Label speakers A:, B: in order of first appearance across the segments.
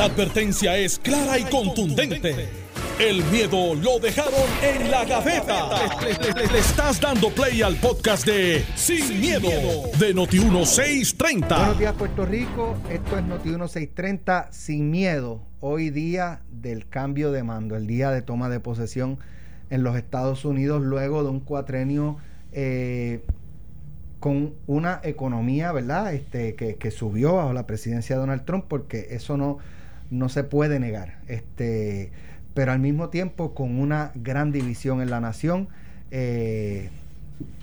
A: La advertencia es clara y contundente. El miedo lo dejaron en la gaveta. Le, estás dando play al podcast de Sin, miedo, de Noti1630.
B: Buenos días, Puerto Rico. Esto es Noti1630 Sin Miedo. Hoy día del cambio de mando, el día de toma de posesión en los Estados Unidos luego de un cuatrenio eh, con una economía, ¿verdad? Este, que, que, subió bajo la presidencia de Donald Trump, porque eso no, no se puede negar. Este, pero al mismo tiempo con una gran división en la nación. Eh,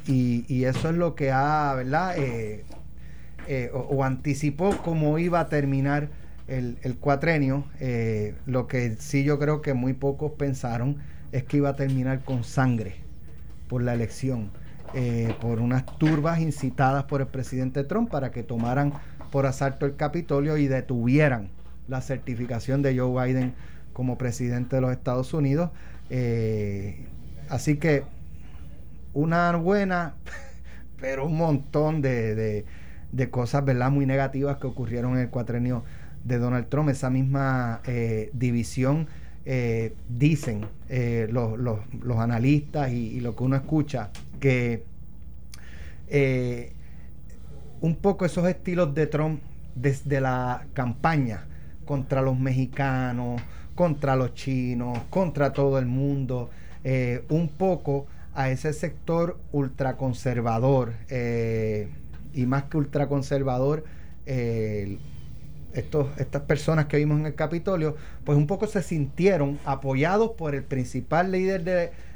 B: y, eso es lo que ha, ¿verdad? Eh, eh, o, anticipó cómo iba a terminar el, el cuatrenio. lo que sí yo creo que muy pocos pensaron es que iba a terminar con sangre por la elección, por unas turbas incitadas por el presidente Trump para que tomaran por asalto el Capitolio y detuvieran la certificación de Joe Biden como presidente de los Estados Unidos. Eh, así que una buena, pero un montón de, cosas, ¿verdad? Muy negativas que ocurrieron en el cuatrenio de Donald Trump. Esa misma eh, división, eh, dicen los, analistas y, y, lo que uno escucha, que un poco esos estilos de Trump desde la campaña contra los mexicanos, contra los chinos, contra todo el mundo, eh, un poco a ese sector ultraconservador eh, y más que ultraconservador, eh, estos, estas personas que vimos en el Capitolio, pues un poco se sintieron apoyados por el principal líder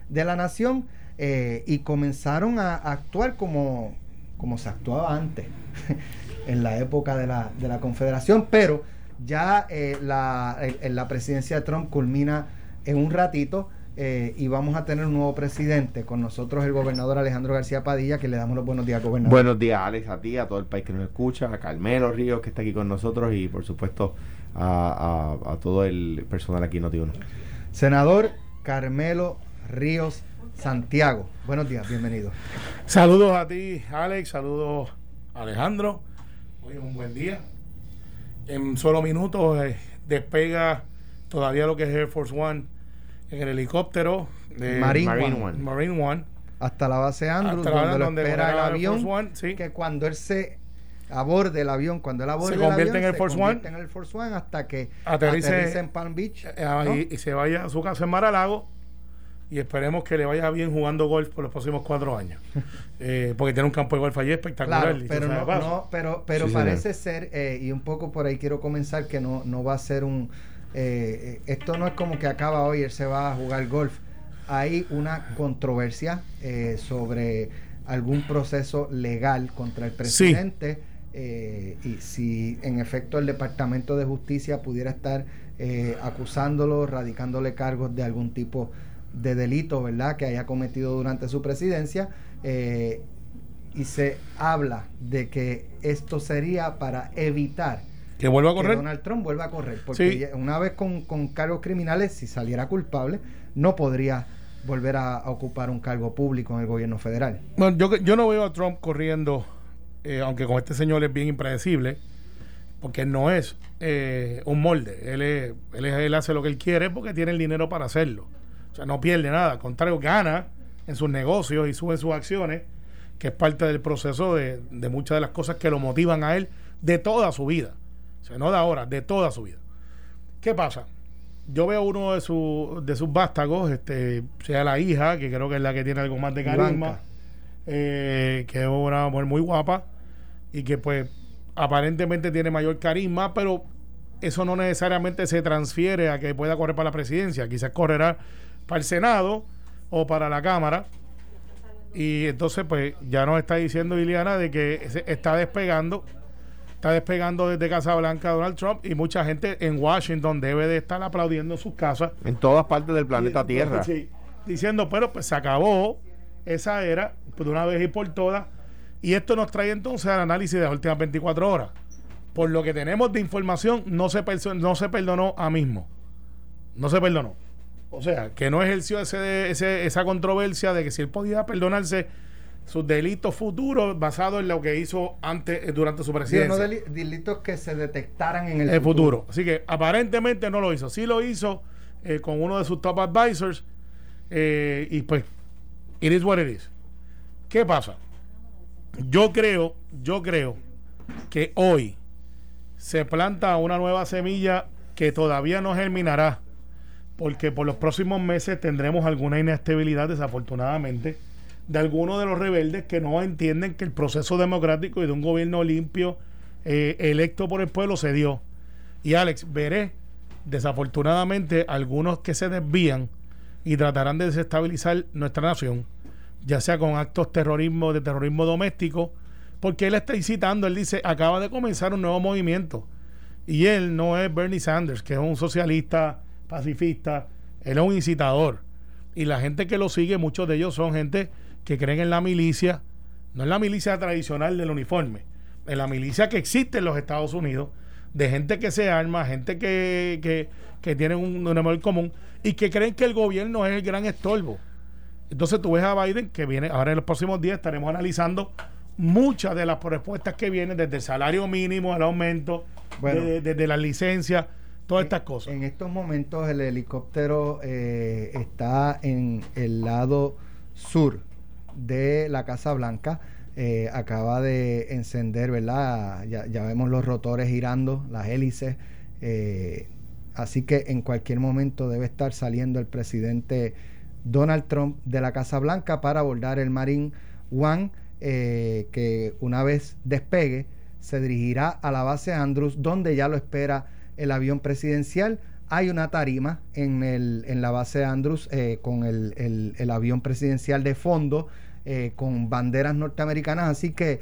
B: de, la nación y comenzaron a, actuar como, como se actuaba antes, en la época de la, de la Confederación, pero ya eh, la, la, presidencia de Trump culmina en un ratito eh, y vamos a tener un nuevo presidente. Con nosotros el gobernador Alejandro García Padilla, que le damos los buenos días, gobernador.
C: Buenos días, Alex, a ti, a todo el país que nos escucha, a Carmelo Ríos, que está aquí con nosotros, y por supuesto a, a, todo el personal aquí en Notiuno.
B: Senador Carmelo Ríos Santiago. Buenos días, bienvenido.
D: Saludos a ti, Alex, saludos Alejandro. Hoy es un buen día en solo minutos eh, despega todavía lo que es Air Force One en el helicóptero
B: de Marine, One. Hasta la base Andrews, donde, espera el avión. Que cuando él se aborde el avión, cuando él aborde
D: se convierte en
B: el
D: Force One.
B: en el Force One hasta que
D: aterrice,
B: en Palm Beach.
D: Eh, y, se vaya a su casa en Mar-a-Lago y esperemos que le vaya bien jugando golf por los próximos cuatro años. Eh, porque tiene un campo de golf allí espectacular.
B: pero, no, pero, pero parece ser, eh, y un poco por ahí quiero comenzar, que no, no va a ser un... Eh, esto no es como que acaba hoy, él se va a jugar golf. Hay una controversia sobre algún proceso legal contra el presidente. y si en efecto el Departamento de Justicia pudiera estar acusándolo, radicándole cargos de algún tipo de delito, ¿verdad?, que haya cometido durante su presidencia. Eh, y se habla de que esto sería para evitar
D: que vuelva a correr.
B: Donald Trump vuelva a correr. Porque una vez con, cargos criminales, si saliera culpable, no podría volver a, ocupar un cargo público en el gobierno federal.
D: Bueno, yo, yo no veo a Trump corriendo, eh, aunque con este señor es bien impredecible, porque no es eh, un molde. Él, él, él hace lo que él quiere porque tiene el dinero para hacerlo. O sea, no pierde nada, al contrario, gana en sus negocios y sube sus acciones, que es parte del proceso de, muchas de las cosas que lo motivan a él de toda su vida. O sea, no de ahora, de toda su vida. ¿Qué pasa? Yo veo uno de, sus de sus vástagos, este, sea la hija, que creo que es la que tiene algo más de carisma, eh, que es una mujer muy guapa y que pues aparentemente tiene mayor carisma, pero eso no necesariamente se transfiere a que pueda correr para la presidencia. Quizás correrá para el Senado o para la Cámara. Y entonces, pues ya nos está diciendo Iliana de que está despegando, está despegando desde Casa Blanca Donald Trump y mucha gente en Washington debe de estar aplaudiendo en sus casas.
C: En todas partes del planeta Tierra.
D: Sí, diciendo, pero pues se acabó esa era pues, de una vez y por todas. Y esto nos trae entonces al análisis de las últimas 24 horas. Por lo que tenemos de información, no se, no se perdonó a mismo. No se perdonó. O sea, que no ejerció ese, esa controversia de que si él podía perdonarse sus delitos futuros basados en lo que hizo antes eh, durante su presidencia.
B: no delitos que se detectaran en
D: el, futuro. Así que aparentemente no lo hizo. Sí lo hizo eh, con uno de sus top advisors eh, y pues it is what it is. ¿Qué pasa? Yo creo, yo creo que hoy se planta una nueva semilla que todavía no germinará, porque por los próximos meses tendremos alguna inestabilidad, desafortunadamente, de algunos de los rebeldes que no entienden que el proceso democrático y de un gobierno limpio, eh, electo por el pueblo, se dio. Y Alex, veré, desafortunadamente, algunos que se desvían y tratarán de desestabilizar nuestra nación, ya sea con actos terrorismo, de terrorismo doméstico, porque él está incitando, él dice, acaba de comenzar un nuevo movimiento. Y él no es Bernie Sanders, que es un socialista pacifista, él es un incitador. Y la gente que lo sigue, muchos de ellos son gente que creen en la milicia, no en la milicia tradicional del uniforme, en la milicia que existe en los Estados Unidos, de gente que se arma, gente que, que, que tiene un, un común y que creen que el gobierno es el gran estorbo. Entonces tú ves a Biden que viene, ahora en los próximos días estaremos analizando muchas de las respuestas que vienen desde el salario mínimo al aumento, desde la licencia, todas estas cosas.
B: En estos momentos el helicóptero eh, está en el lado sur de la Casa Blanca. Eh, acaba de encender, ¿verdad? Ya, vemos los rotores girando, las hélices. Eh, así que en cualquier momento debe estar saliendo el presidente Donald Trump de la Casa Blanca para abordar el Marine One, eh, que una vez despegue se dirigirá a la base Andrews, donde ya lo espera el avión presidencial. Hay una tarima en, el, en la base Andrews eh, con el, el, avión presidencial de fondo, eh, con banderas norteamericanas, así que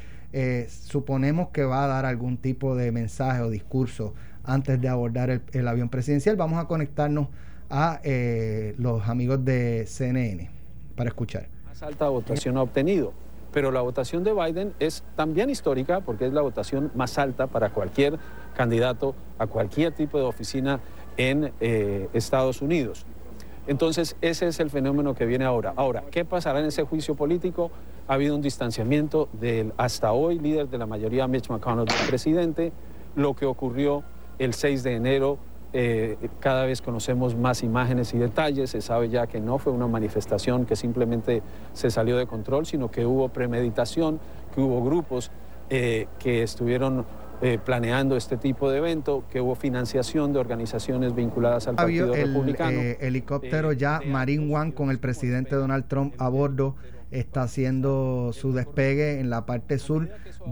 B: suponemos que va a dar algún tipo de mensaje o discurso antes de abordar el, avión presidencial. Vamos a conectarnos a los amigos de CNN para escuchar.
E: Más alta votación ha obtenido pero la votación de Biden es también histórica porque es la votación más alta para cualquier candidato a cualquier tipo de oficina en eh, Estados Unidos. Entonces, ese es el fenómeno que viene ahora. Ahora, ¿qué pasará en ese juicio político? Ha habido un distanciamiento del hasta hoy líder de la mayoría, Mitch McConnell, del presidente, lo que ocurrió el 6 de enero eh, cada vez conocemos más imágenes y detalles, se sabe ya que no fue una manifestación que simplemente se salió de control, sino que hubo premeditación, que hubo grupos eh, que estuvieron eh, planeando este tipo de evento, que hubo financiación de organizaciones vinculadas al Partido
B: el,
E: Republicano.
B: helicóptero ya Marine One con el presidente Donald Trump a bordo está haciendo su despegue en la parte sur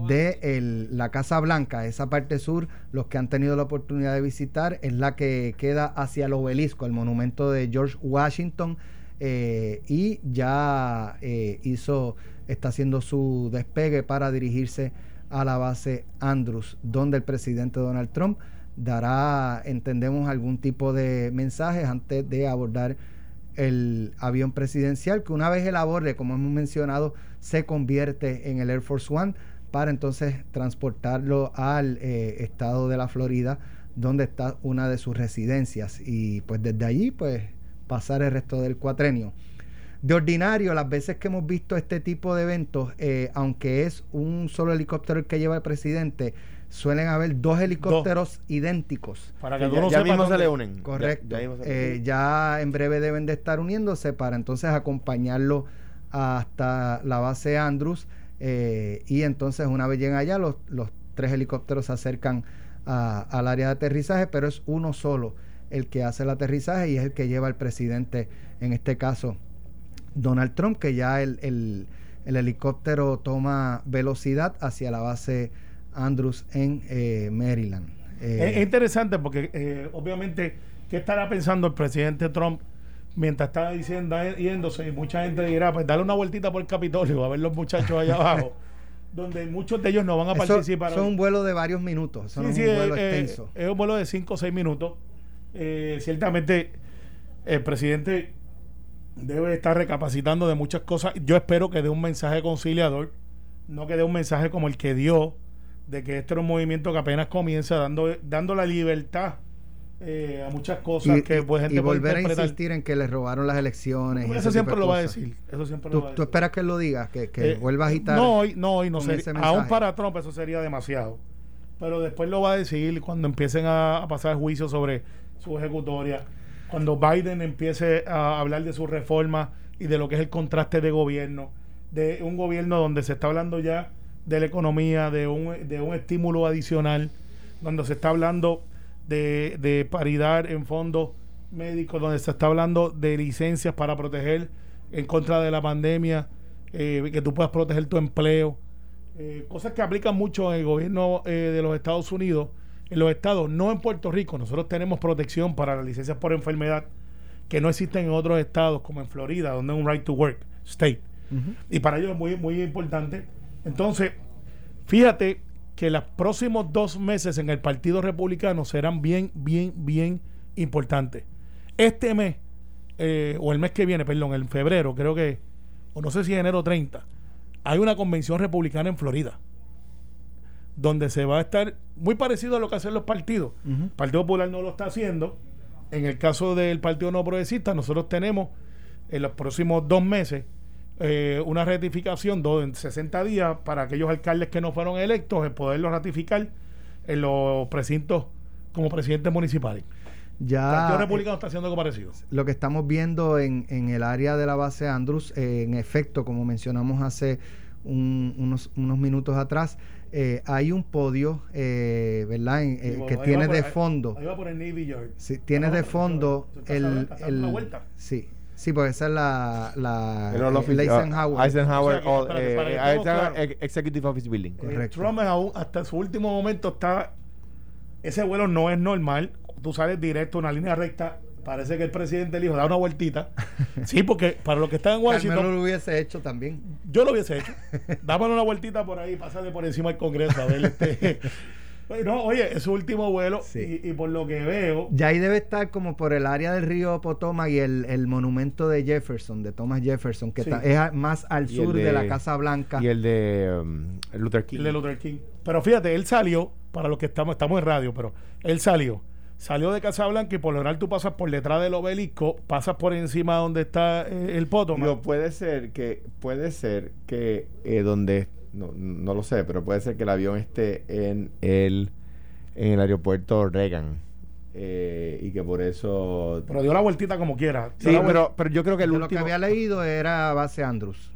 B: de la Casa Blanca. Esa parte sur, los que han tenido la oportunidad de visitar, es la que queda hacia el obelisco, el monumento de George Washington. Eh, y ya eh, hizo, está haciendo su despegue para dirigirse a la base Andrews, donde el presidente Donald Trump dará, entendemos, algún tipo de mensajes antes de abordar el avión presidencial, que una vez el aborde, como hemos mencionado, se convierte en el Air Force One para entonces transportarlo al eh, estado de la Florida, donde está una de sus residencias, y pues desde allí pues pasar el resto del cuatrenio. De ordinario, las veces que hemos visto este tipo de eventos, eh, aunque es un solo helicóptero el que lleva el presidente, suelen haber dos helicópteros idénticos.
C: Para que ya, mismo se le unen.
B: Correcto. Eh, ya, en breve deben de estar uniéndose para entonces acompañarlo hasta la base Andrews. Eh, y entonces una vez llegan allá, los, los tres helicópteros se acercan al área de aterrizaje, pero es uno solo el que hace el aterrizaje y es el que lleva el presidente, en este caso Donald Trump, que ya el, el, el helicóptero toma velocidad hacia la base Andrews en eh, Maryland.
D: es, eh, interesante porque eh, obviamente, ¿qué estará pensando el presidente Trump mientras está diciendo, yéndose? Y mucha gente dirá, pues dale una vueltita por el Capitolio a ver los muchachos allá abajo. donde muchos de ellos no van a participar.
B: Son un vuelo de varios minutos, son un vuelo extenso.
D: Es un vuelo de 5 o 6 minutos. ciertamente, el presidente debe estar recapacitando de muchas cosas. Yo espero que dé un mensaje conciliador, no que dé un mensaje como el que dio de que este era un movimiento que apenas comienza dando, dando la libertad eh, a muchas cosas
B: y,
D: que pues, gente
B: y volver a insistir en que le robaron las elecciones. y
D: Eso siempre lo va a decir. Eso siempre
B: ¿Tú,
D: lo va a
B: tú
D: decir.
B: esperas que lo diga? Que, que
D: Eh,
B: vuelva a agitar.
D: No, hoy no, hoy no
B: ese
D: Aún para Trump eso sería demasiado. Pero después lo va a decir cuando empiecen a, a pasar juicios sobre su ejecutoria. Cuando Biden empiece a hablar de su reforma y de lo que es el contraste de gobierno. De un gobierno donde se está hablando ya de la economía, de un, de un estímulo adicional, donde se está hablando de, de paridad en fondos médicos, donde se está hablando de licencias para proteger en contra de la pandemia, eh, que tú puedas proteger tu empleo, eh, cosas que aplican mucho en el gobierno eh, de los Estados Unidos, en los estados, no en Puerto Rico. Nosotros tenemos protección para las licencias por enfermedad que no existen en otros estados, como en Florida, donde es un right to work state. Y para ellos es muy, muy importante. Entonces, fíjate que los próximos dos meses en el Partido Republicano serán bien, bien, bien importantes. Este mes, eh, o el mes que viene, perdón, en febrero, creo que, o no sé si enero 30, hay una convención republicana en Florida, donde se va a estar muy parecido a lo que hacen los partidos. El Partido Popular no lo está haciendo. En el caso del Partido No Progresista, nosotros tenemos en los próximos dos meses eh, una ratificación do- en 60 días para aquellos alcaldes que no fueron electos, el poderlos ratificar en los precintos como presidentes municipales. el Partido
B: eh,
D: Republicano está haciendo algo parecido.
B: lo que estamos viendo en, en el área de la base Andrews, eh, en efecto, como mencionamos hace un- unos, unos minutos atrás, eh, hay un podio, eh, ¿verdad? En- eh, que tiene de fondo.
D: Ahí va por el Navy Yard.
B: Sí, tienes
D: Ah,
B: de fondo el, el
D: vuelta.
B: sí, sí, porque esa es la, la
C: El
B: el
C: Fame,
B: Eisenhower.
C: Eisenhower,
D: O sea que, espérate,
C: eh,
D: claros.
C: Ex- Executive Office Building.
D: Eh,
B: Correcto.
D: Trump aún hasta su último momento está. Ese vuelo no es normal. Tú sales directo, una línea recta. Parece que el presidente le dijo, da una vueltita. Sí, porque para los que están en Washington,
B: Carmelo lo hubiese hecho también.
D: yo lo hubiese hecho. Dámosle una vueltita por ahí, pásale por encima del Congreso a ver este. No, oye, es su último vuelo
B: Sí.
D: y, y por lo que veo,
B: Ya ahí debe estar como por el área del río Potomac y el, el monumento de Jefferson, de Thomas Jefferson, que
D: Sí.
B: está- es más al sur de,
C: de-
B: la Casa Blanca.
C: Y el de um, Luther King.
D: el de Luther King. Pero fíjate, él salió, para los que estamos, estamos en radio, pero él salió. Salió de Casablanca y por lo general tú pasas por detrás del obelisco, pasas por encima donde está eh, el Potomac.
C: Digo, puede ser que, puede ser que eh, donde, no, no lo sé, pero puede ser que el avión esté en el, en el aeropuerto Reagan. eh, y que por eso...
D: Pero dio la vueltita como quiera.
C: Sí, pero, pero yo creo que el
B: Yo lo que
C: último...
B: había leído era base Andrews.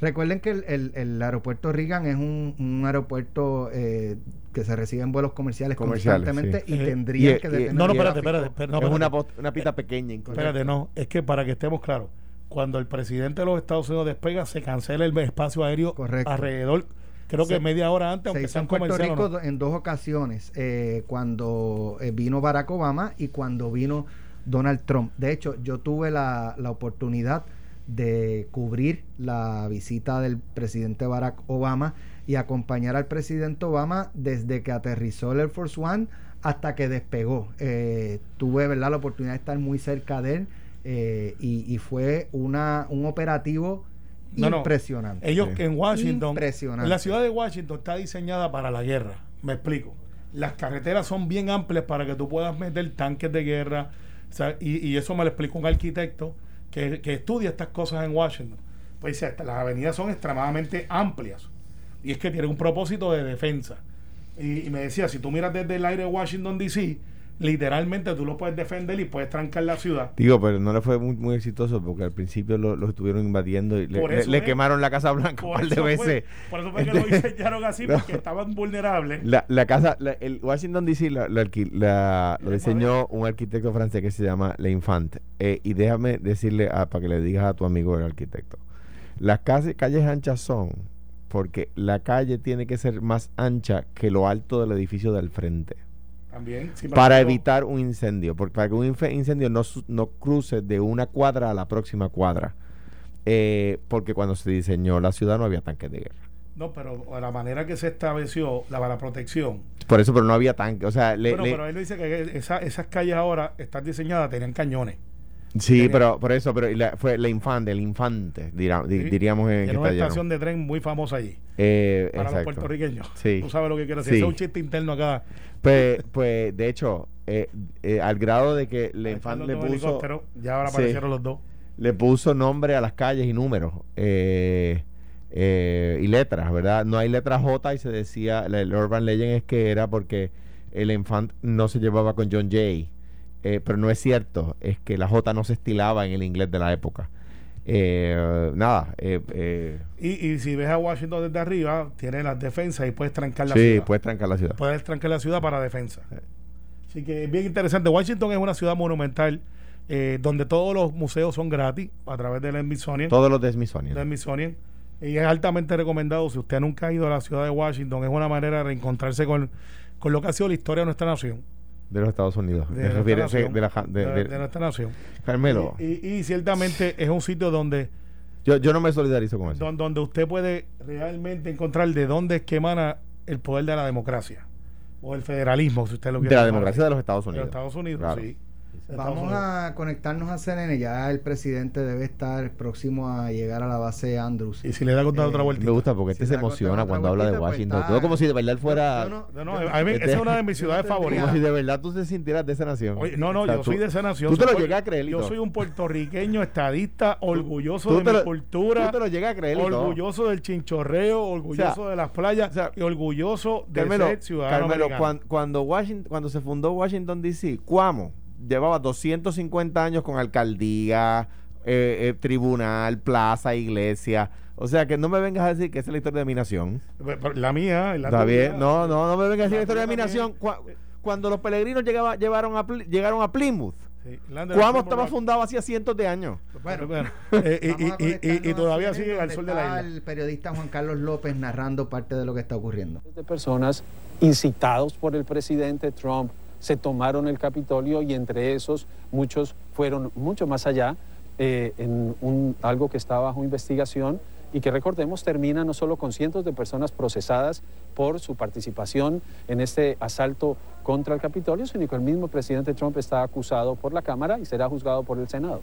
B: Recuerden que el, el- el aeropuerto Reagan es un, un aeropuerto eh, que se reciben vuelos comerciales,
C: Comerciales,
B: constantemente
D: sí.
B: y
D: Eh,
B: tendrían
C: y-
B: que detener
D: No, no, espérate, espérate. espérate, no,
C: es una, una pita pequeña. incluso.
D: Espérate, no. Es que para que estemos claros, cuando el presidente de los Estados Unidos despega, se cancela el espacio aéreo
B: Correcto.
D: alrededor, creo que
B: Se-
D: media hora antes,
B: Se
D: aunque
B: hizo
D: sea
B: en
D: un
B: Puerto Rico
D: no.
B: en dos ocasiones, eh, cuando eh, vino Barack Obama y cuando vino Donald Trump. De hecho, yo tuve la, la oportunidad de cubrir la visita del presidente Barack Obama y acompañar al presidente Obama desde que aterrizó el Air Force One hasta que despegó. Eh, tuve ¿verdad? la oportunidad de estar muy cerca de él eh, y, y fue una, un operativo
D: No, no.
B: impresionante.
D: Ellos en Washington,
B: Impresionante.
D: la ciudad de Washington está diseñada para la guerra. Me explico. Las carreteras son bien amplias para que tú puedas meter tanques de guerra. o sea, y, y eso me lo explicó un arquitecto que, estudia estas cosas en Washington. Pues dice, las avenidas son extremadamente amplias. Y es que tienen un propósito de defensa. Y, y me decía, si tú miras desde el aire de Washington, D.C., literalmente tú lo puedes defender y puedes trancar la ciudad.
C: Digo, pero no le fue muy, muy exitoso porque al principio lo, lo estuvieron invadiendo y le, quemaron la Casa Blanca un
D: Por
C: par de
D: fue, por eso fue que lo
C: Entonces,
D: diseñaron así,
C: no.
D: porque estaban vulnerables.
C: La, la casa, la- el Washington DC lo diseñó un arquitecto francés que se llama Le Infant. Eh, y déjame decirle a- para que le digas a tu amigo el arquitecto. Las calles, calles anchas son porque la calle tiene que ser más ancha que lo alto del edificio del frente
D: También. sí
C: para evitar un incendio, porque para que un incendio no, no cruce de una cuadra a la próxima cuadra. Eh, porque cuando se diseñó la ciudad no había tanques de guerra.
D: No, pero la manera que se estableció la, la protección.
C: Por eso, pero no había tanques. O sea, le,
D: bueno,
C: le-
D: pero él dice que esa- esas calles ahora están diseñadas, tenían cañones.
C: Sí, pero por eso, pero fue la infante, el infante, diríamos en
D: Tiene una estación de tren muy famosa allí.
C: Eh,
D: para los puertorriqueños. Sí. Tú sabes lo que quiero decir. Es un chiste interno acá.
C: Pues, pues de hecho, eh, eh, al grado de que el infante le puso.
D: Ya ahora aparecieron los dos.
C: Le puso nombre a las calles y números. y letras, ¿verdad? No hay letra J y se decía, el Urban Legend es que era porque el infante no se llevaba con John Jay eh, pero no es cierto, es que la J no se estilaba en el inglés de la época. Eh, nada.
D: Eh, y, si ves a Washington desde arriba, tiene las defensas y puedes trancar la ciudad.
C: Sí, puedes trancar la ciudad.
D: Puedes trancar la ciudad para defensa. Así que es bien interesante. Washington es una ciudad monumental donde todos los museos son gratis a través del Smithsonian.
C: Todos los de Smithsonian.
D: De Smithsonian. Y es altamente recomendado. Si usted nunca ha ido a la ciudad de Washington, es una manera de reencontrarse con, con lo que ha sido la historia de nuestra nación
C: de los Estados Unidos.
D: De, nuestra nación.
C: Carmelo.
D: Y, ciertamente es un sitio donde...
C: Yo, yo no me solidarizo con eso.
D: Donde, usted puede realmente encontrar de dónde es que emana el poder de la democracia. O el federalismo, si usted lo quiere.
C: De la democracia de los Estados Unidos.
D: De los Estados Unidos, sí.
B: Vamos a conectarnos a CNN. Ya el presidente debe estar próximo a llegar a la base Andrews.
D: Y si le da contar otra vuelta.
C: Me gusta porque este se emociona cuando habla de pues Washington. Todo como si de verdad fuera.
D: No, no, a mí, esa es una de mis ciudades favoritas.
C: Como si de verdad tú te sintieras de esa nación.
D: no, no, yo soy de esa nación.
C: Tú te lo llegas a creer.
D: Yo soy un puertorriqueño estadista, orgulloso de mi cultura.
C: Tú te lo llegas a creer.
D: Orgulloso del chinchorreo, orgulloso de las playas y orgulloso de ser ciudadano Carmelo,
C: cuando, Washington, cuando se fundó Washington D.C., Cuamo llevaba 250 años con alcaldía, eh, eh, tribunal, plaza, iglesia. O sea, que no me vengas a decir que esa es la historia de mi nación.
D: La mía, la
C: Está bien. No, no, no me vengas a decir la, historia de mi nación. Cuando los peregrinos llevaron a, llegaron a Plymouth, sí, estaba fundado hacía cientos de años.
B: Bueno, eh, y, todavía sigue al sol de la isla. El periodista Juan Carlos López narrando parte de lo que está ocurriendo.
E: De personas incitados por el presidente Trump se tomaron el Capitolio y entre esos muchos fueron mucho más allá eh, en un, algo que está bajo investigación y que recordemos termina no solo con cientos de personas procesadas por su participación en este asalto contra el Capitolio, sino que el mismo presidente Trump está acusado por la Cámara y será juzgado por el Senado.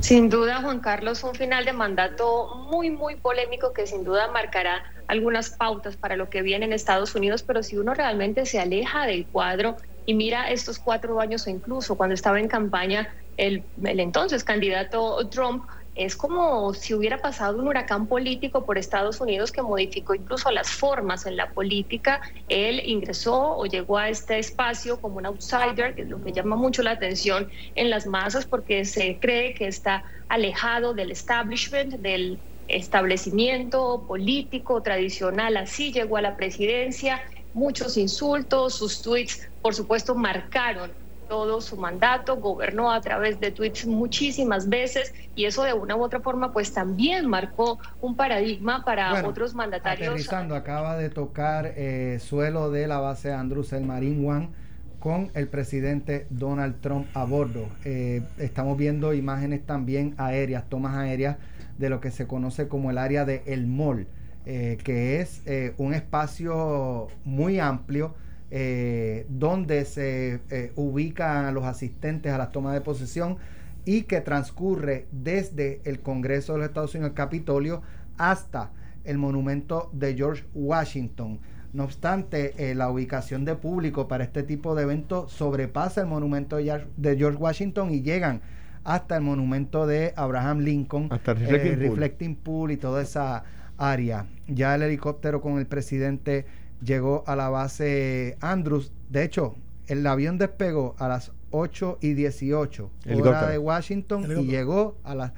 F: Sin duda, Juan Carlos, un final de mandato muy, muy polémico que sin duda marcará algunas pautas para lo que viene en Estados Unidos, pero si uno realmente se aleja del cuadro y mira estos cuatro años o incluso cuando estaba en campaña el, el entonces candidato Trump, es como si hubiera pasado un huracán político por Estados Unidos que modificó incluso las formas en la política. Él ingresó o llegó a este espacio como un outsider, que es lo que llama mucho la atención en las masas porque se cree que está alejado del establishment, del establecimiento político tradicional. Así llegó a la presidencia. Muchos insultos, sus tweets, por supuesto, marcaron todo su mandato, gobernó a través de tweets muchísimas veces y eso de una u otra forma pues también marcó un paradigma para otros mandatarios.
B: Aterrizando, acaba de tocar eh, suelo de la base Andrews el Marine One con el presidente Donald Trump a bordo. Eh, estamos viendo imágenes también aéreas, tomas aéreas de lo que se conoce como el área de El Mall, eh, que es un espacio muy amplio eh, donde se eh, ubican a los asistentes a las tomas de posesión y que transcurre desde el Congreso de los Estados Unidos, el Capitolio, hasta el monumento de George Washington. No obstante, eh, la ubicación de público para este tipo de eventos sobrepasa el monumento de George Washington y llegan hasta el monumento de Abraham Lincoln,
C: hasta Reflecting,
B: Reflecting Pool y toda esa área. Ya el helicóptero con el presidente llegó a la base Andrews. De hecho, el avión despegó a las 8 y 18 hora de Washington y llegó a las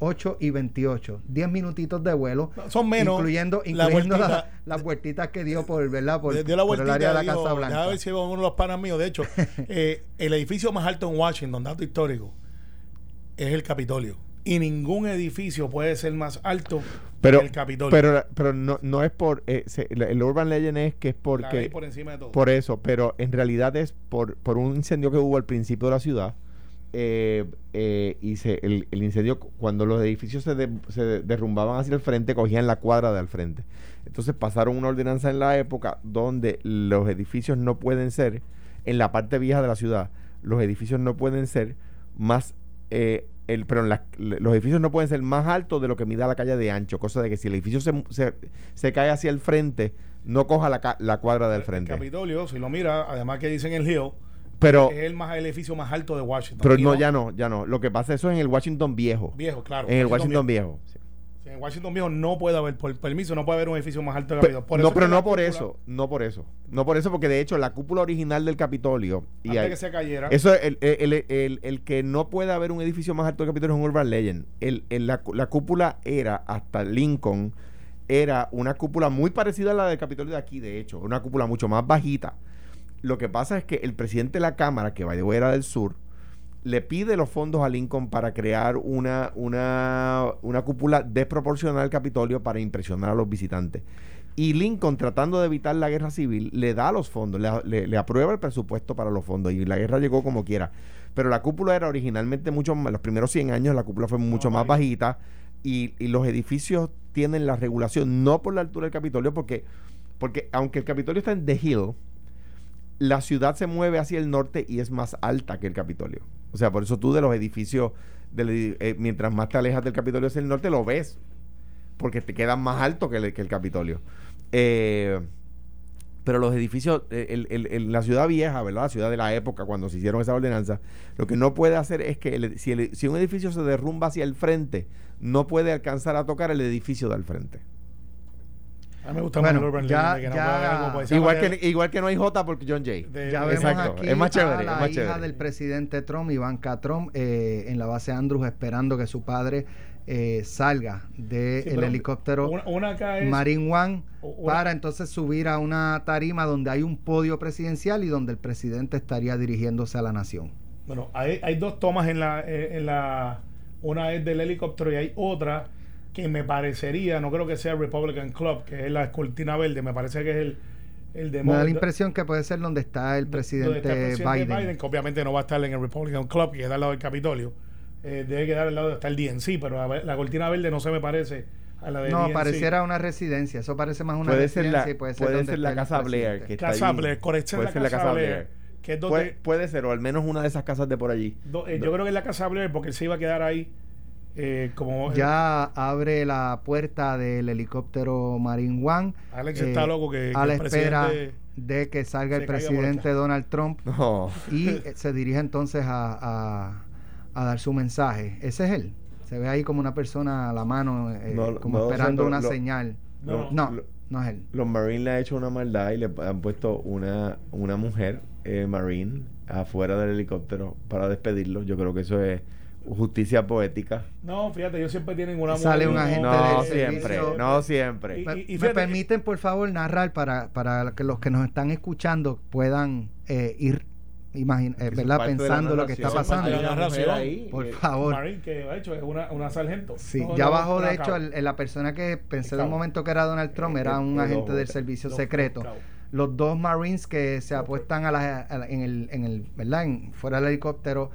B: 8 y 28. 10 minutitos de vuelo.
D: Son menos.
B: Incluyendo, incluyendo las vueltitas que dio por, ¿verdad? Por,
D: dio la el área de la Casa Blanca. A ver si uno de los panas míos. De hecho, eh, el edificio más alto en Washington, dato histórico, es el Capitolio y ningún edificio puede ser más alto
C: pero,
D: el Capitolio.
C: Pero, pero no, no es por. Eh, el Urban Legend es que es porque.
D: por encima de todo.
C: Por eso, pero en realidad es por, por un incendio que hubo al principio de la ciudad. Eh, eh, y se, el, incendio, cuando los edificios se, se derrumbaban hacia el frente, cogían la cuadra de al frente. Entonces pasaron una ordenanza en la época donde los edificios no pueden ser, en la parte vieja de la ciudad, los edificios no pueden ser más eh, el, pero los edificios no pueden ser más altos de lo que mida la calle de ancho, cosa de que si el edificio se, se, cae hacia el frente, no coja la, la cuadra del frente.
D: El Capitolio, si lo mira, además que dicen el Hill,
C: pero,
D: es el, más, el edificio más alto de Washington.
C: Pero no, ya no, ya no. Lo que pasa eso es en el Washington viejo.
D: Viejo, claro.
C: En el Washington viejo.
D: En Washington viejo no puede haber, por permiso, no puede haber un edificio más alto de
C: Capitolio. no, pero no por eso, no por eso. No por eso, porque de hecho la cúpula original del Capitolio.
D: Y antes que se cayera.
C: Eso, el, el, el, el, que no puede haber un edificio más alto del Capitolio es un urban legend. El, la, la cúpula era hasta Lincoln, era una cúpula muy parecida a la del Capitolio de aquí, de hecho. Una cúpula mucho más bajita. Lo que pasa es que el presidente de la Cámara, que va de era del sur, le pide los fondos a Lincoln para crear una, una, una cúpula desproporcional al Capitolio para impresionar a los visitantes. Y Lincoln, tratando de evitar la guerra civil, le da los fondos, le, aprueba el presupuesto para los fondos y la guerra llegó como quiera. Pero la cúpula era originalmente mucho más, los primeros 100 años la cúpula fue mucho más bajita y, los edificios tienen la regulación, no por la altura del Capitolio, porque, porque aunque el Capitolio está en The Hill, la ciudad se mueve hacia el norte y es más alta que el Capitolio. O sea, por eso tú de los edificios, eh, mientras más te alejas del Capitolio hacia el norte, lo ves, porque te quedan más alto que el, el Capitolio. Eh, pero los edificios, eh, la ciudad vieja, ¿verdad? La ciudad de la época, cuando se hicieron esa ordenanza, lo que no puede hacer es que si, si un edificio se derrumba hacia el frente, no puede alcanzar a tocar el edificio del frente.
D: A mí me gusta más el Urban ya,
C: que igual, que, igual que no hay J porque John Jay.
B: ya vemos Exacto. Aquí es más chévere. la hija del presidente Trump, Ivanka Trump, eh, en la base Andrews esperando que su padre eh, salga del helicóptero Marine One para entonces subir a una tarima donde hay un podio presidencial y donde el presidente estaría dirigiéndose a la nación.
D: Bueno, hay, hay dos tomas en la, eh, en la... Una es del helicóptero y hay otra que me parecería, no creo que sea Republican Club, que es la cortina verde, me parece que es el, el
B: de... Me da la impresión que puede ser donde está el presidente, Biden.
D: que obviamente no va a estar en el Republican Club, que está al lado del Capitolio. Eh, debe quedar al lado, está el DNC, pero la, cortina verde no se me parece a la de
B: No, pareciera una residencia, eso parece más una residencia.
C: Ser la, puede ser, puede ser la Casa Blair,
D: que está Casa Blair, correcto, puede ser la Casa Blair.
C: que es donde, puede, ser, o al menos una de esas casas de por allí.
D: Eh, yo creo que es la Casa Blair, porque él se iba a quedar ahí eh, como,
B: ya abre la puerta del helicóptero Marine One.
D: Alex está eh, loco que,
B: a la espera de que salga el presidente Donald Trump y se dirige entonces a, dar su mensaje. Ese es él. Se ve ahí como una persona a la mano, eh, como esperando una señal. No, no, es él.
C: Los Marines le han hecho una maldad y le han puesto una, una mujer Marine afuera del helicóptero para despedirlo. Yo creo que eso es justicia poética.
D: No, fíjate, ellos siempre tienen una
B: Sale un agente
C: no, siempre, no siempre.
B: Y, me permiten, por favor, narrar para, para que los que nos están escuchando puedan eh, ir imagina, eh, ¿verdad? pensando lo que está pasando.
D: Ahí, por favor. que ha hecho es una, una sargento.
B: Sí, ya abajo, de hecho, la persona que pensé de un momento que era Donald Trump era un agente del servicio secreto. Los dos Marines que se apuestan a la, en el, en el, ¿verdad? En, fuera del helicóptero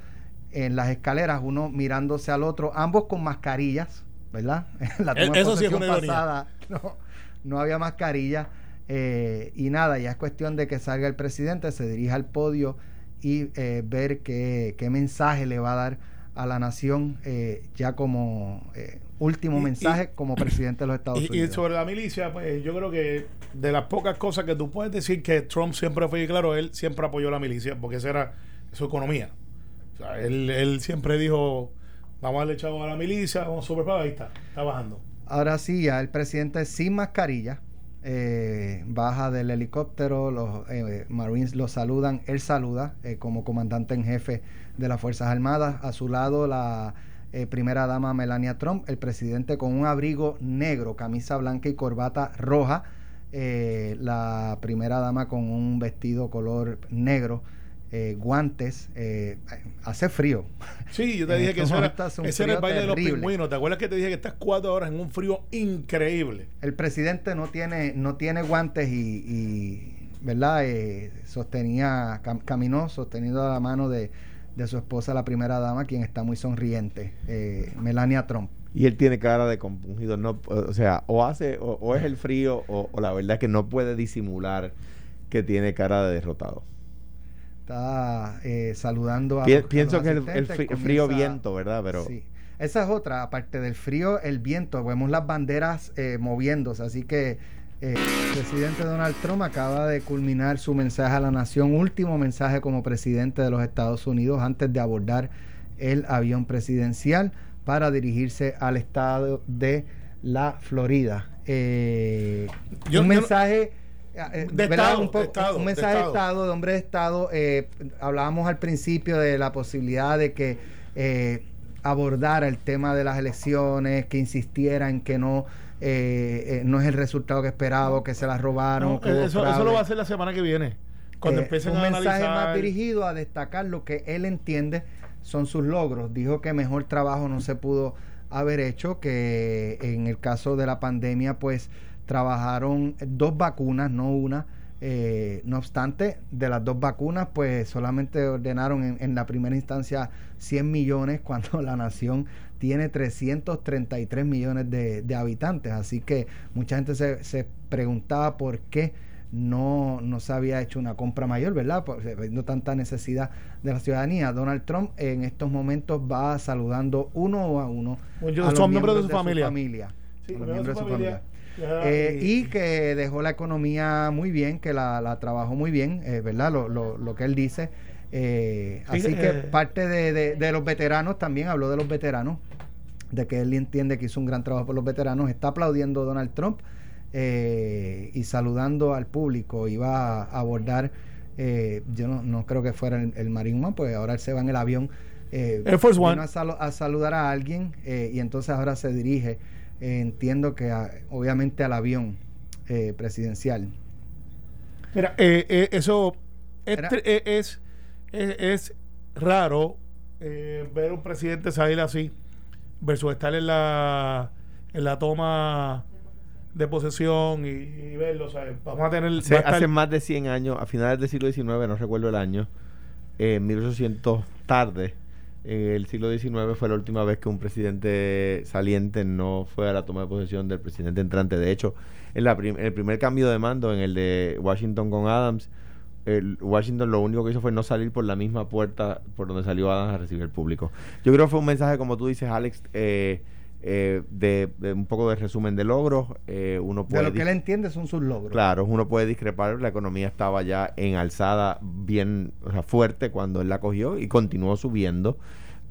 B: en las escaleras, uno mirándose al otro, ambos con mascarillas, ¿verdad?
D: la e-, Eso sí es una
B: pasada no, no había mascarilla. Eh, y nada, ya es cuestión de que salga el presidente, se dirija al podio y eh, ver qué, qué, mensaje le va a dar a la nación eh, ya como último mensaje como presidente de los Estados Unidos.
D: Y sobre la milicia, pues yo creo que de las pocas cosas que tú puedes decir que Trump siempre fue claro, él siempre apoyó la milicia porque esa era su economía él, siempre dijo, vamos a darle chavo a la milicia, vamos super ahí está, está bajando.
B: Ahora sí, ya el presidente sin mascarilla eh, baja del helicóptero, los eh, Marines lo saludan, él saluda eh, como comandante en jefe de las Fuerzas Armadas, a su lado la primera dama Melania Trump, el presidente con un abrigo negro, camisa blanca y corbata roja, la primera dama con un vestido color negro eh, guantes, eh, hace frío.
D: Sí, yo te dije que eso era, ese era el baile de los pingüinos. ¿Te acuerdas que te dije que estás cuatro horas en un frío increíble?
B: El presidente no tiene, no tiene guantes y, ¿verdad? Eh, sostenía, caminó sostenido a la mano de, su esposa, la primera dama, quien está muy sonriente, Melania Trump.
C: Y él tiene cara de compungido, no, o sea, o hace, o, es el frío, o, o la verdad es que no puede disimular que tiene cara de derrotado.
B: Está eh, saludando a.
C: Pi-
B: los- a
C: pienso
B: los
C: que el, frío
B: comienza-
C: viento, ¿verdad? Pero
B: Sí. Esa es otra, aparte del frío, el viento. Vemos las banderas eh, moviéndose. Así que eh, el presidente Donald Trump acaba de culminar su mensaje a la nación, último mensaje como presidente de los Estados Unidos antes de abordar el avión presidencial para dirigirse al estado de la Florida. Eh,
D: Yo-
B: un
D: yo no-
B: mensaje. Eh,
D: De
B: ¿verdad?
D: Estado,
B: Un
D: de Estado,
B: un mensaje de
D: Estado.
B: Estado, de hombre de Estado. eh, hablábamos al principio de la posibilidad de que eh, abordara el tema de las elecciones, que insistiera en que no, eh, eh, no es el resultado que esperaba, que se las robaron.
D: No, eso, eso lo va a hacer la semana que viene. Cuando empiecen
B: un
D: a
B: mensaje
D: analizar.
B: más dirigido a destacar lo que él entiende son sus logros. Dijo que mejor trabajo no se pudo haber hecho, que en el caso de la pandemia, pues trabajaron dos vacunas, no una. Eh, no obstante, de las dos vacunas, pues solamente ordenaron en, en la primera instancia 100 millones cuando la nación tiene 333 millones de, de habitantes. Así que mucha gente se, se preguntaba por qué no, no se había hecho una compra mayor, ¿verdad? Por, no tanta necesidad de la ciudadanía. Donald Trump en estos momentos va saludando uno a uno
D: Muchos
B: a los
D: son miembros de su familia.
B: familia.
D: Sí,
B: a los
D: miembros de su
B: de su
D: familia.
B: familia.
D: Ya,
B: Eh, y que dejó la economía muy bien, que la, la trabajó muy bien, eh, ¿verdad? Lo, lo, lo que él dice. Eh,
D: Sí,
B: así que parte de, de- de los veteranos, también habló de los veteranos, de que él entiende que hizo un gran trabajo por los veteranos. Está aplaudiendo a Donald Trump eh, y saludando al público. Iba a abordar, eh, yo no, no creo que fuera el, el Marine One, pues ahora él se va en el avión. Eh,
D: Air Force
B: vino
D: One.
B: A, salu- a saludar a alguien y entonces ahora se dirige, eh, entiendo que a- obviamente al avión eh, presidencial.
D: Mira, eh, eh, eso es, eh, es, es, es raro eh, ver un presidente salir así versus estar en la, en la toma de posesión y, y verlo. Vamos a tener.
C: se-
D: va a estar-
C: hace más de 100 años, a finales del siglo XIX, no recuerdo el año, eh, 1800 tarde, en el siglo XIX fue la última vez que un presidente saliente no fue a la toma de posesión del presidente entrante. De hecho, en, la prim- el primer cambio de mando, en el de Washington con Adams, Washington lo único que hizo fue no salir por la misma puerta por donde salió Adams a recibir el público. Yo creo que fue un mensaje, como tú dices, Alex, eh, eh, de, de un poco de resumen de logros. Eh, uno
B: De
C: puede
B: lo que él entiende son sus logros.
C: Claro, uno puede discrepar, la economía estaba ya en alzada bien o sea, fuerte cuando él la cogió y continuó subiendo.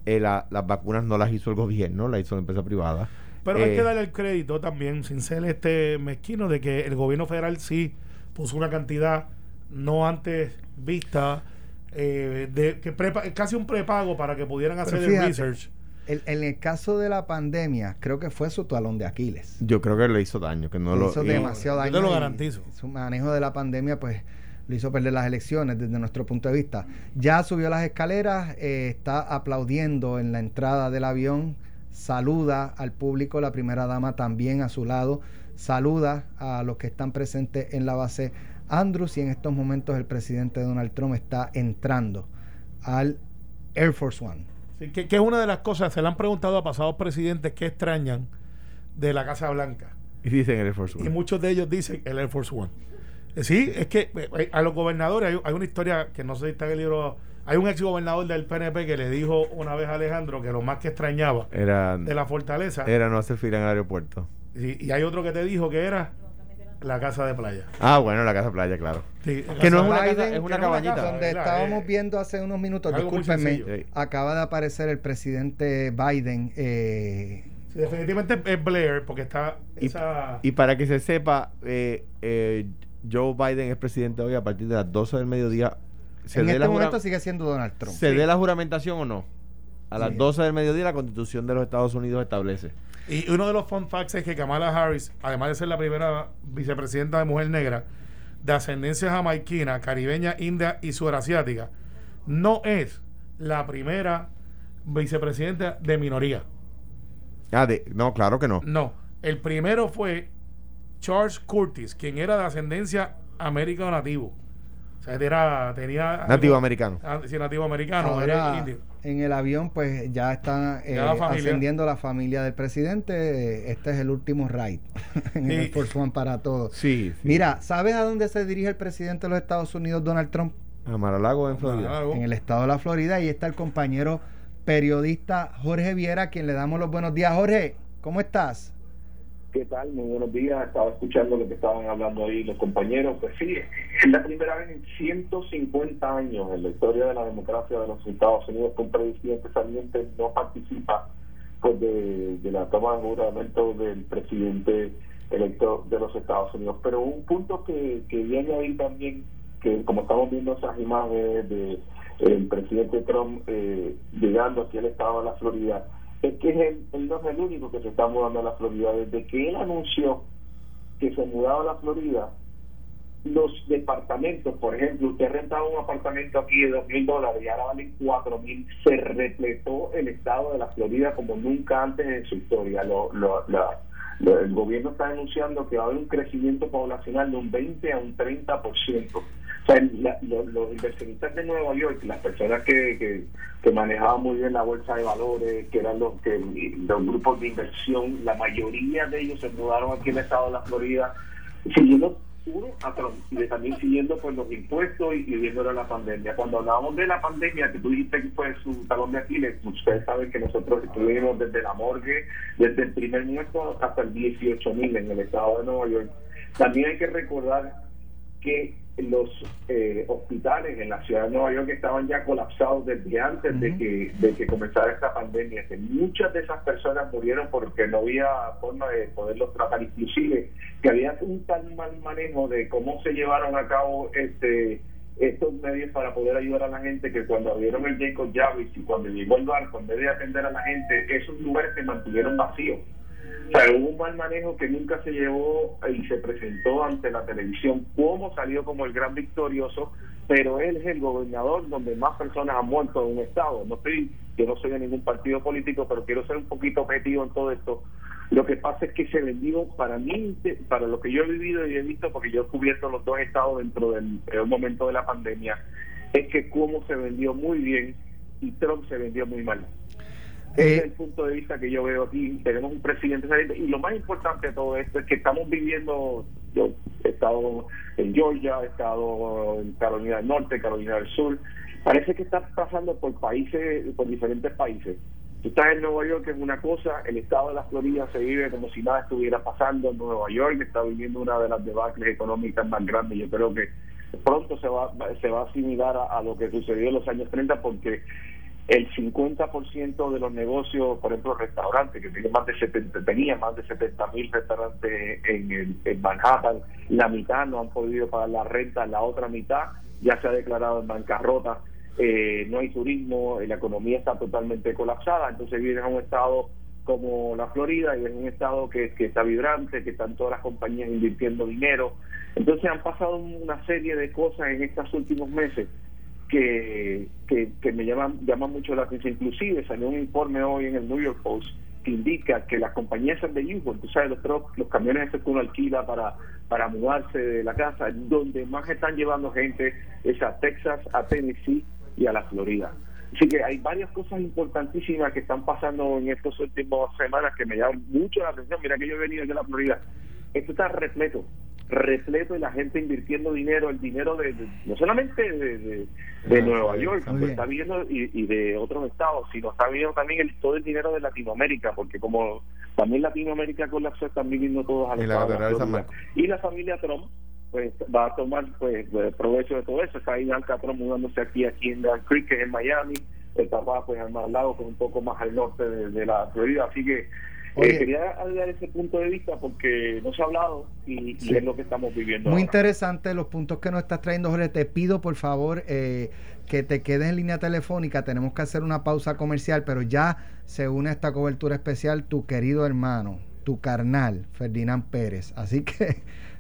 C: Eh, la- las vacunas no las hizo el gobierno, las hizo la empresa privada.
D: Pero hay
C: Eh,
D: que darle el crédito también, sin ser este mezquino, de que el gobierno federal sí puso una cantidad no antes vista, eh, de que prepa- casi un prepago para que pudieran hacer el research.
B: El- en el caso de la pandemia, creo que fue su talón de Aquiles.
C: Yo creo que le hizo daño, que no
B: Le
C: lo
B: hizo
C: y-
B: demasiado
D: yo
B: daño.
D: te lo garantizo.
B: Su manejo de la pandemia, pues, lo hizo perder las elecciones desde nuestro punto de vista. Ya subió las escaleras, eh, está aplaudiendo en la entrada del avión, saluda al público, la primera dama también a su lado, saluda a los que están presentes en la base Andrews y en estos momentos el presidente Donald Trump está entrando al Air Force One.
D: Sí, que, que es una de las cosas, se le han preguntado a pasados presidentes que extrañan de la Casa Blanca.
C: y dicen el esfuerzo.
D: Y muchos de ellos dicen el Air Force One. Eh, Sí, es que eh, a los gobernadores hay, hay una historia que no sé si está en el libro. Hay un ex gobernador del PNP que le dijo una vez a Alejandro que lo más que extrañaba
C: Era,
D: de la fortaleza.
C: era no hacer fila en el aeropuerto.
D: Y, y hay otro que te dijo que era la casa de playa.
C: Ah, bueno, la casa playa, claro.
D: Sí,
C: Que no es una
B: Biden,
C: casa, es una cabañita.
D: casa.
B: donde estábamos
D: eh,
B: viendo hace unos minutos, discúlpenme, acaba de aparecer el presidente Biden. eh,
D: Sí, definitivamente es Blair porque está
C: Y-
D: esa...
C: Y para que se sepa, eh, eh, Joe Biden es presidente hoy a partir de las 12 del mediodía. ¿Se,
B: en este momento sigue siendo Donald Trump.
C: ¿se dé la juramentación o no? A las
B: Sí.
C: 12 del mediodía la constitución de los Estados Unidos establece.
D: Y uno de los fun facts es que Kamala Harris, además de ser la primera vicepresidenta de mujer negra de ascendencia jamaiquina, caribeña, india y surasiática, no es la primera vicepresidenta de minoría.
C: Ah, de, no, claro que no.
D: No, el primero fue Charles Curtis, quien era de ascendencia americano nativo. O sea, era, tenía...
C: Nativo americano.
D: Ah, sí, nativo americano, era indio.
B: en el avión, pues ya están eh,
D: Ya la familia.
B: ascendiendo la familia del presidente. Eh, Este es el último ride en el
D: Sí.
B: Force One para todos.
C: Sí, sí.
B: Mira, ¿sabes a dónde se dirige el presidente de los Estados Unidos, Donald Trump?
C: A Maralago en Florida.
B: En el estado de la Florida. Y está el compañero periodista Jorge Viera, a quien le damos los buenos días. Jorge, ¿cómo estás?
G: ¿Qué tal? Muy buenos días. Estaba escuchando lo que estaban hablando ahí los compañeros. Pues sí, es la primera vez en 150 años en la historia de la democracia de los Estados Unidos que un presidente saliente no participa pues, de, la toma de juramento del presidente electo de los Estados Unidos. Pero un punto que, que viene ahí también, que como estamos viendo esas imágenes de el presidente Trump eh, llegando aquí al estado de la Florida, es que él, no es el único que se está mudando a la Florida. Desde que él anunció que se mudaba a la Florida, los departamentos, por ejemplo, usted rentaba un apartamento aquí de dos mil dólares y ahora vale cuatro mil, se repletó el estado de la Florida como nunca antes en su historia. Lo, lo, el gobierno está anunciando que va a haber un crecimiento poblacional de un 20 a un 30%. O sea, los inversionistas de Nueva York, las personas que, que, manejaban muy bien la bolsa de valores, que eran los, que, los grupos de inversión, la mayoría de ellos se mudaron aquí en el estado de la Florida, siguiendo uno a y también siguiendo pues los impuestos y, viendo la pandemia. Cuando hablábamos de la pandemia, que tú dijiste que fue su talón de Aquiles, ustedes saben que nosotros estuvimos desde la morgue, desde el primer muerto hasta el 18 mil en el estado de Nueva York. También hay que recordar que los eh, hospitales en la ciudad de Nueva York estaban ya colapsados desde antes de, que, de que comenzara esta pandemia, que muchas de esas personas murieron porque no había forma de poderlos tratar, inclusive que había un tan mal manejo de cómo se llevaron a cabo este estos medios para poder ayudar a la gente que cuando abrieron el Jacob Jarvis y cuando llegó el barco, en vez de atender a la gente, esos lugares se mantuvieron vacíos o hubo un mal manejo que nunca se llevó y se presentó ante la televisión cómo salió como el gran victorioso, pero él es el gobernador donde más personas han muerto en un estado. No estoy, yo no soy de ningún partido político, pero quiero ser un poquito objetivo en todo esto. Lo que pasa es que se vendió, para mí, para lo que yo he vivido y he visto, porque yo he cubierto los dos estados dentro del momento de la pandemia, es que cómo se vendió muy bien y Trump se vendió muy mal. Ese es eh, el punto de vista que yo veo aquí. Tenemos un presidente saliente y lo más importante de todo esto es que estamos viviendo, yo he estado en Georgia, he estado en Carolina del Norte, Carolina del Sur, parece que está pasando por países, por diferentes países. Tú estás en Nueva York, es una cosa, el estado de la Florida se vive como si nada estuviera pasando en Nueva York, está viviendo una de las debacles económicas más grandes. Yo creo que pronto se va, se va a asimilar a, a lo que sucedió en los años 30 porque el 50% de los negocios, por ejemplo, restaurantes, que tienen más de 70, tenía más de 70 mil restaurantes en, en Manhattan, la mitad no han podido pagar la renta, la otra mitad ya se ha declarado en bancarrota, eh, no hay turismo, la economía está totalmente colapsada, entonces vienen a un estado como la Florida y es un estado que, que está vibrante, que están todas las compañías invirtiendo dinero. Entonces han pasado una serie de cosas en estos últimos meses que, que, me llaman, llaman mucho la atención. Inclusive salió un informe hoy en el New York Post que indica que las compañías de U, tú sabes, los, los camiones que uno alquila para, para mudarse de la casa, donde más están llevando gente es a Texas, a Tennessee y a la Florida. Así que hay varias cosas importantísimas que están pasando en estas últimas semanas que me llaman mucho la atención. Mira que yo he venido de la Florida. Esto está repleto repleto y la gente invirtiendo dinero, el dinero de, no solamente de, de, Nueva York, está viendo y, de otros estados, sino está viendo también el, todo el dinero de Latinoamérica, porque como también Latinoamérica colapsó, están viviendo todos a los estados Y la familia Trump pues va a tomar pues provecho de todo eso. Está ahí Alca Trump mudándose aquí, aquí en Grand Creek, que es en Miami. El papá pues al más lado, pues un poco más al norte de, de la Florida. Así que eh, quería dar ese punto de vista porque no se ha hablado y, es lo que estamos viviendo.
B: Muy interesante los puntos que nos estás trayendo, Jorge. Te pido, por favor, eh, que te quedes en línea telefónica. Tenemos que hacer una pausa comercial, pero ya se une a esta cobertura especial tu querido hermano, tu carnal, Ferdinand Pérez. Así que